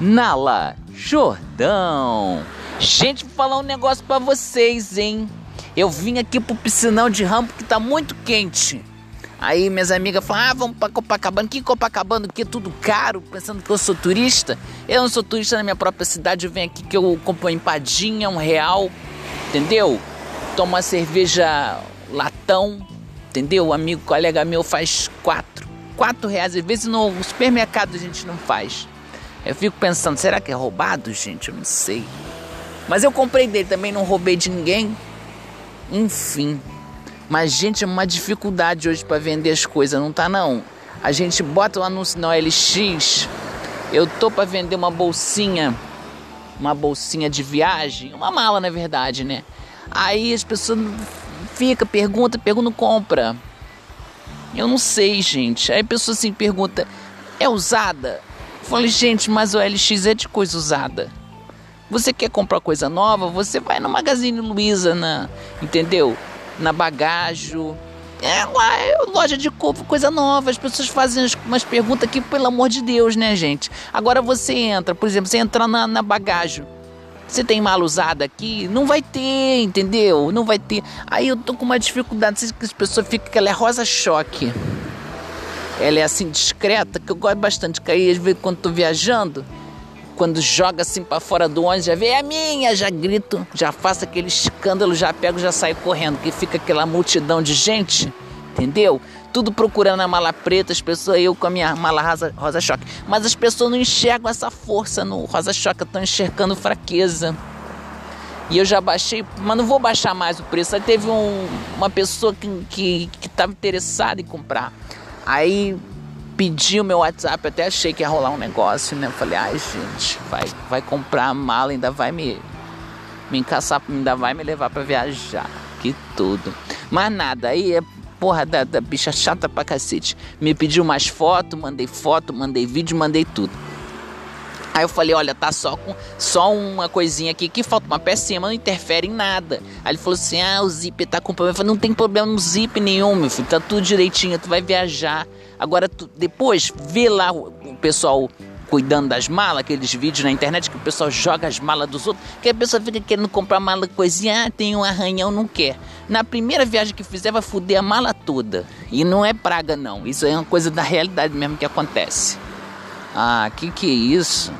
Nala Jordão. Gente, vou falar um negócio para vocês, hein? Eu vim aqui pro piscinão de rampo que tá muito quente. Aí minhas amigas falam, ah, vamos pra Copacabana. Que Copacabana? Que é tudo caro, pensando que eu sou turista. Eu não sou turista na minha própria cidade, eu venho aqui que eu compro uma empadinha, um real, entendeu? Tomo uma cerveja latão, entendeu? Um amigo, colega meu faz quatro. Quatro reais, às vezes no supermercado a gente não faz. Eu fico pensando, será que é roubado, gente? Eu não sei. Mas eu comprei dele também, não roubei de ninguém. Enfim. Mas, gente, é uma dificuldade hoje para vender as coisas, não tá não? A gente bota o um anúncio na OLX. Eu tô para vender uma bolsinha, uma bolsinha de viagem, uma mala na verdade, né? Aí as pessoas fica, pergunta, pergunta, compra. Eu não sei, gente. Aí a pessoa assim pergunta: "É usada?" Falei, gente, mas o LX é de coisa usada. Você quer comprar coisa nova? Você vai no Magazine Luiza, na, entendeu? Na Bagajo. É lá, é loja de coisa nova. As pessoas fazem umas perguntas aqui, pelo amor de Deus, né, gente? Agora você entra, por exemplo, você entra na, na Bagajo. Você tem mala usada aqui? Não vai ter, entendeu? Não vai ter. Aí eu tô com uma dificuldade. As pessoas ficam que ela é rosa choque ela é assim discreta, que eu gosto bastante. Que aí, às vezes, quando tô viajando, quando joga assim para fora do ônibus, já vê, é minha, já grito, já faço aquele escândalo, já pego, já saio correndo, que fica aquela multidão de gente, entendeu? Tudo procurando a mala preta, as pessoas, eu com a minha mala rosa, rosa choque. Mas as pessoas não enxergam essa força no rosa choque, estão enxergando fraqueza. E eu já baixei, mas não vou baixar mais o preço. Aí teve um, uma pessoa que estava que, que interessada em comprar. Aí pedi o meu WhatsApp, até achei que ia rolar um negócio, né? Falei, ai gente, vai, vai comprar a mala, ainda vai me, me encaçar, ainda vai me levar para viajar. Que tudo. Mas nada, aí é porra da, da bicha chata pra cacete. Me pediu mais foto, mandei foto, mandei vídeo, mandei tudo. Aí eu falei, olha, tá só com só uma coisinha aqui que falta uma pecinha, mas não interfere em nada. Aí ele falou assim: "Ah, o zip tá com problema". Eu falei, não tem problema no zip nenhum, meu filho, tá tudo direitinho, tu vai viajar. Agora tu, depois vê lá o, o pessoal cuidando das malas, aqueles vídeos na internet que o pessoal joga as malas dos outros, que a pessoa fica querendo comprar mala coisinha, ah, tem um arranhão, não quer. Na primeira viagem que fizer, vai foder a mala toda. E não é praga, não. Isso é uma coisa da realidade mesmo que acontece. Ah, que que é isso?